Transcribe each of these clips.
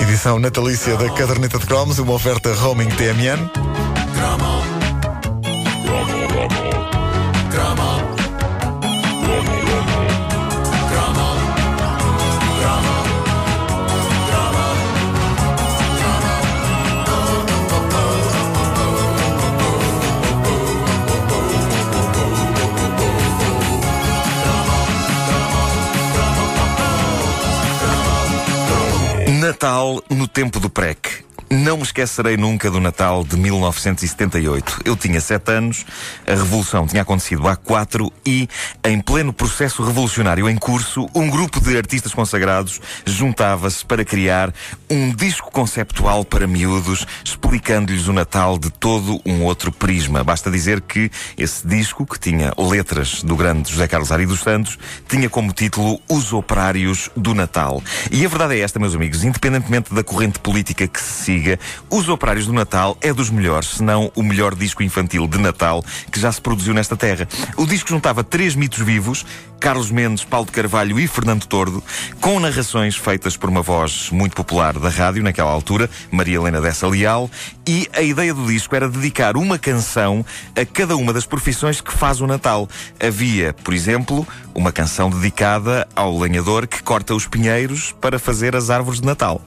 Edição natalícia da Caderneta de Cromos, uma oferta roaming TMN. Natal no tempo do PREC. Não me esquecerei nunca do Natal de 1978. Eu tinha sete anos, a Revolução tinha acontecido há quatro e, em pleno processo revolucionário em curso, um grupo de artistas consagrados juntava-se para criar um disco conceptual para miúdos, explicando-lhes o Natal de todo um outro prisma. Basta dizer que esse disco, que tinha letras do grande José Carlos Ari dos Santos, tinha como título Os Operários do Natal. E a verdade é esta, meus amigos, independentemente da corrente política que se siga, Os Operários do Natal é dos melhores, se não o melhor disco infantil de Natal que já se produziu nesta terra. O disco juntava três mitos vivos, Carlos Mendes, Paulo de Carvalho e Fernando Tordo, com narrações feitas por uma voz muito popular da rádio naquela altura, Maria Helena Dessa Leal, e a ideia do disco era dedicar uma canção a cada uma das profissões que faz o Natal. Havia, por exemplo, uma canção dedicada ao lenhador que corta os pinheiros para fazer as árvores de Natal.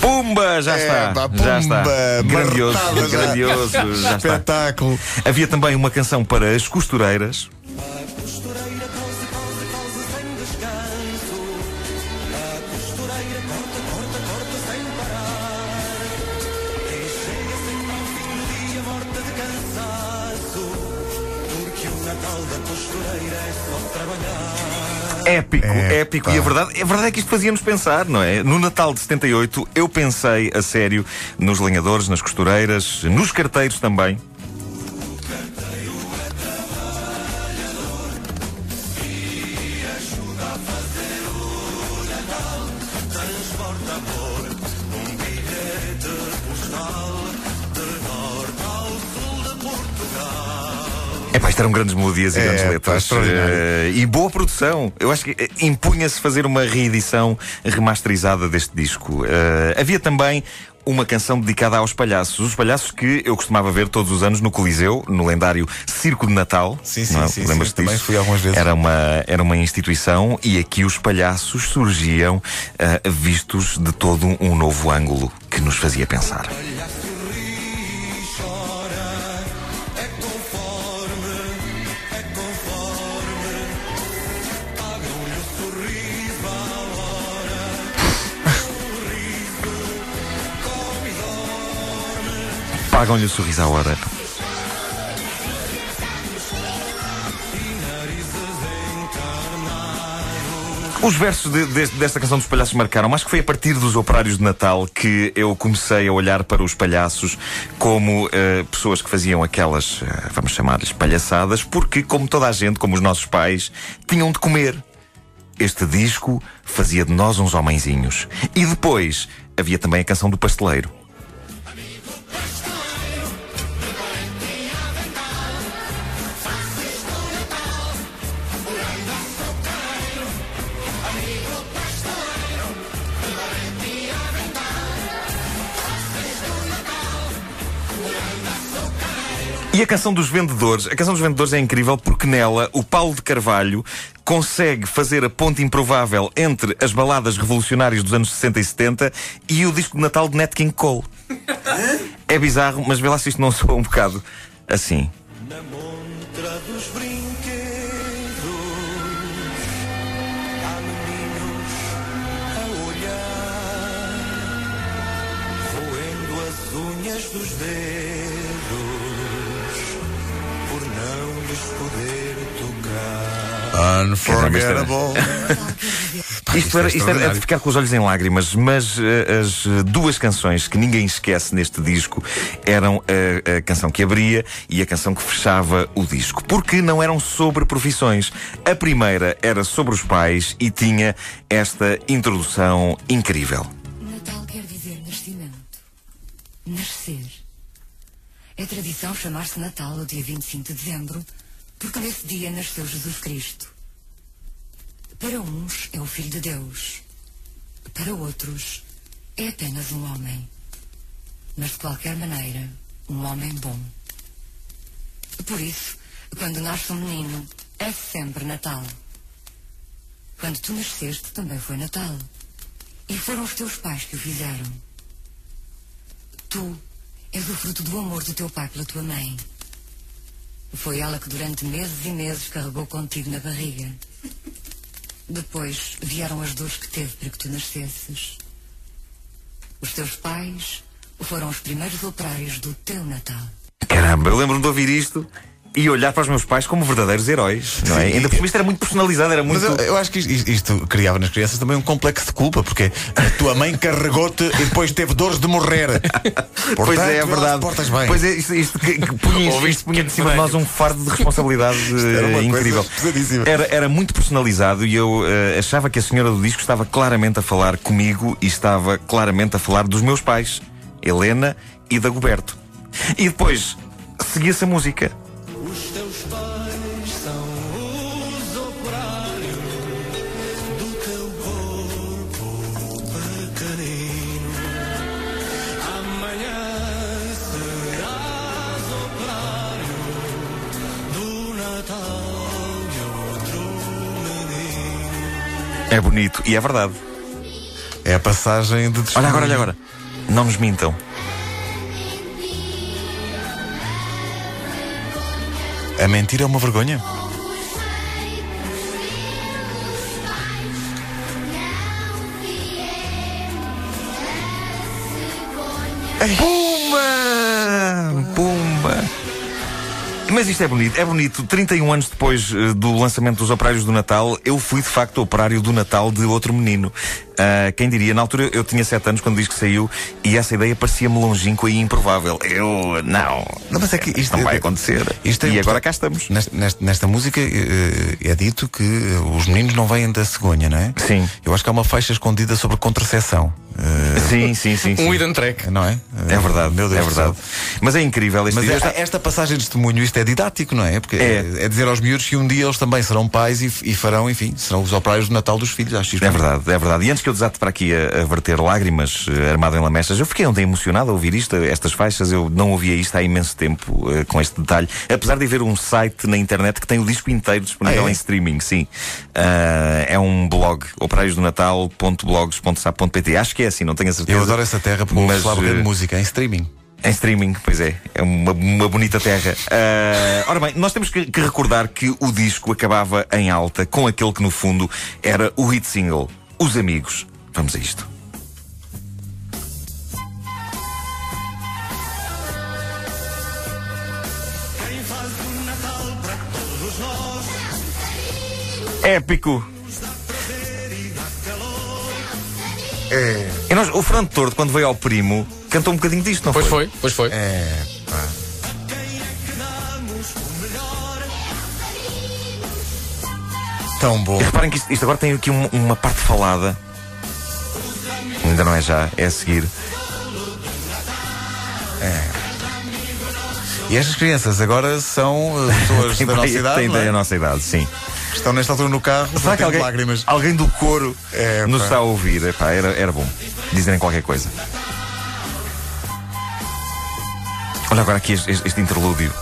Pumba! Já É, está. pá, já pumba, está. Grandioso, já. grandioso. Já está. Espetáculo. Havia também uma canção para as costureiras. Épico, É, épico. pá. E a verdade, a verdade é que isto fazia-nos pensar, não é? No Natal de 78, eu pensei a sério nos lenhadores, nas costureiras, nos carteiros também. Epá, isto eram grandes melodias e É, grandes pá, letras. Eh, e boa produção. Eu acho que eh, impunha-se fazer uma reedição remasterizada deste disco. Eh, havia também uma canção dedicada aos palhaços. Os palhaços que eu costumava ver todos os anos no Coliseu, no lendário Circo de Natal. Sim, sim, Não é? sim, Lembras-te sim, também disso? fui algumas vezes. Era uma, era uma instituição e aqui os palhaços surgiam eh, vistos de todo um novo ângulo que nos fazia pensar. Dorme. Pagam-lhe o sorriso à hora. Os versos de- de- desta canção dos palhaços marcaram, mas que foi a partir dos operários de Natal que eu comecei a olhar para os palhaços como eh, pessoas que faziam aquelas, eh, vamos chamar-lhes palhaçadas, porque, como toda a gente, como os nossos pais, tinham de comer. Este disco fazia de nós uns homenzinhos. E depois havia também a canção do pasteleiro. E a canção dos vendedores? A canção dos vendedores é incrível porque nela o Paulo de Carvalho consegue fazer a ponte improvável entre as baladas revolucionárias dos anos 60 e 70 e o disco de Natal de Nat King Cole. É bizarro, mas vê lá se isto não soa um bocado assim. Na montra dos brinquedos há meninos a olhar, roendo as unhas dos dedos poder tocar. Unforgettable. Isto era, é isto era de ficar com os olhos em lágrimas, mas eh, as eh, duas canções que ninguém esquece neste disco eram a, a canção que abria e a canção que fechava o disco. Porque não eram sobre profissões. A primeira era sobre os pais e tinha esta introdução incrível. Natal nascer. É tradição chamar-se Natal o dia 25 de dezembro, porque nesse dia nasceu Jesus Cristo. Para uns é o Filho de Deus, para outros é apenas um homem. Mas de qualquer maneira, um homem bom. Por isso, quando nasce um menino, é sempre Natal. Quando tu nasceste, também foi Natal. E foram os teus pais que o fizeram. Tu és o fruto do amor do teu pai pela tua mãe. Foi ela que durante meses e meses carregou contigo na barriga. Depois vieram as dores que teve para que tu nascesses. Os teus pais foram os primeiros operários do teu Natal. Caramba, eu lembro-me de ouvir isto e olhar para os meus pais como verdadeiros heróis. Não é? Sim. Ainda por cima isto era muito personalizado, era muito. Mas eu, eu acho que isto, isto criava nas crianças também um complexo de culpa, porque a tua mãe carregou-te e depois teve dores de morrer. Portanto, Pois é, é verdade. portas bem. Pois é, isto, isto que, que punha, Ouviste isto punha de cima de nós um fardo de responsabilidade era eh, incrível. Era, era muito personalizado e eu eh, achava que a senhora do disco estava claramente a falar comigo e estava claramente a falar dos meus pais, Helena e Dagoberto. E depois seguia-se a música. É bonito e é verdade. É a passagem de Olha agora, olha agora. Não nos mintam. A mentira é uma vergonha? Pumba! Mas isto é bonito, é bonito. 31 anos depois eh, do lançamento dos Operários do Natal, eu fui de facto operário do Natal de outro menino. Ah, quem diria? Na altura eu tinha 7 anos quando o disco saiu e essa ideia parecia-me longínqua e improvável. Eu, não. Não, mas é que isto não é- vai acontecer. isto é e agora cá estamos. Nesta, nesta- nesta música eh, é dito que os meninos não vêm da cegonha, não é? Sim. Eu acho que há uma faixa escondida sobre contracepção. Eh, Sim, sim, sim. sim. Um hidden track. não é? É verdade, Meu Deus é verdade. céu. Mas é incrível este Mas disco. esta, esta passagem de testemunho, isto é didático, não é? Porque É. é, dizer aos miúdos que um dia eles também serão pais e, e farão, enfim, serão os operários do Natal dos filhos. Acho isto É verdade, é verdade. E antes que eu desate para aqui a, a verter lágrimas eh, armado em lamechas, eu fiquei ontem emocionado a ouvir isto, estas faixas. Eu não ouvia isto há imenso tempo eh, com este detalhe. Apesar de haver um site na internet que tem o disco inteiro disponível Ah, é? em streaming, sim. Ah, é um blog, operaiosdonatal.blogs.sap.pt. Acho que é assim, não tenho a certeza. Eu adoro essa terra porque Mas, lá eh, música em streaming. em streaming, pois é. É uma, uma bonita terra. Ah, ora bem, nós temos que, que recordar que o disco acabava em alta com aquele que, no fundo, era o hit single, Os Amigos. Vamos a isto. Épico! E nós, o Fernando Tordo, quando veio ao primo, cantou um bocadinho disto, não Pois foi? foi, pois foi. É, Tão bom. E reparem que isto, isto agora tem aqui um- uma parte falada. Ainda não é já, é a seguir. E estas crianças agora são eh, pessoas da nossa idade, tem não é? da nossa idade, sim. que estão nesta altura no carro, Será que alguém, lágrimas. alguém do coro É, nos pá. está a ouvir? Epá, era, era bom dizerem qualquer coisa. Olha agora aqui este, este interlúdio.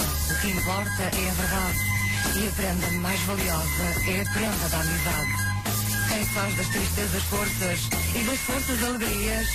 Importa. O que importa é a verdade. E a prenda mais valiosa é a prenda da amizade. Quem faz das tristezas forças e das forças alegrias,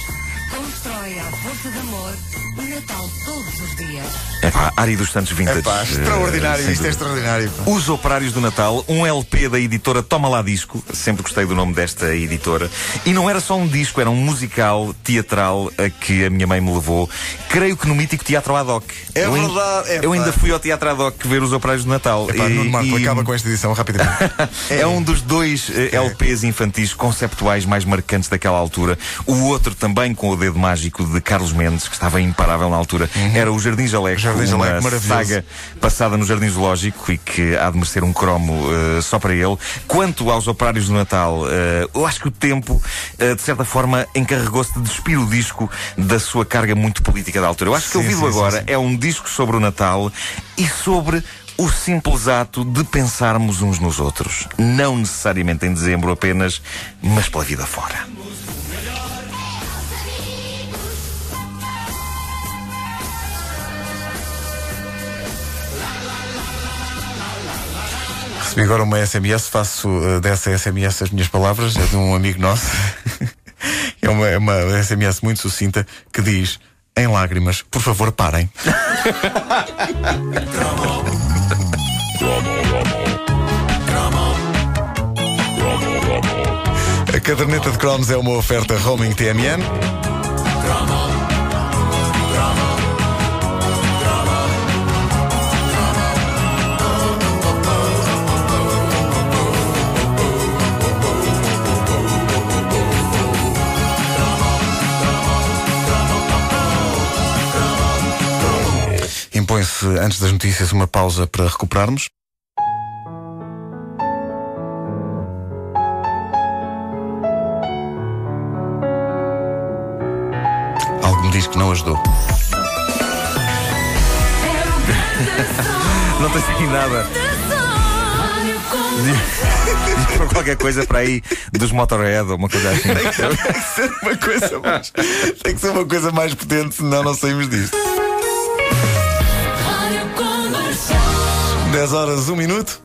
constrói à força de amor o Natal todos os dias. Epá, Ari dos Santos Vintage. É pá, eh, extraordinário, sem isto é extraordinário. pá. Os Operários do Natal, um LP da editora Toma Lá Disco. Sempre gostei do nome desta editora. E não era só um disco, era um musical teatral a que a minha mãe me levou. Creio que no mítico Teatro Ad Hoc. É eu verdade, é eu pá. ainda fui ao Teatro Ad Hoc ver os Operários do Natal. Epá, E- Nuno Marco, e- acaba com esta edição rapidamente. é um dos dois eh, LPs infantis conceptuais mais marcantes daquela altura. O outro também com o dedo mágico de Carlos Mendes, que estava imparável na altura. Era o Jardim Jaleco, Jardim uma Jaleco, maravilhoso. saga passada no Jardim Zoológico e que há de merecer um cromo eh, só para ele. Quanto aos operários do Natal, eh, eu acho que o tempo, eh, de certa forma, encarregou-se de despir o disco da sua carga muito política da altura. Eu acho que ouvido sim, agora sim. é um disco sobre o Natal e sobre o simples ato de pensarmos uns nos outros. Não necessariamente em dezembro apenas, mas pela vida fora. Recebi agora uma SMS, faço eh, dessa SMS as minhas palavras, é de um amigo nosso. é uma, é uma SMS muito sucinta que diz: em lágrimas, por favor, parem. A caderneta de cromos é uma oferta roaming TMN. Antes das notícias, uma pausa para recuperarmos. Algo me diz que não ajudou. Não tens aqui nada. Diz qualquer coisa para aí dos Motorhead ou uma coisa assim. Tem que ser uma coisa mais, tem que ser uma coisa mais potente, senão não saímos disto. 10 horas, 1 minuto.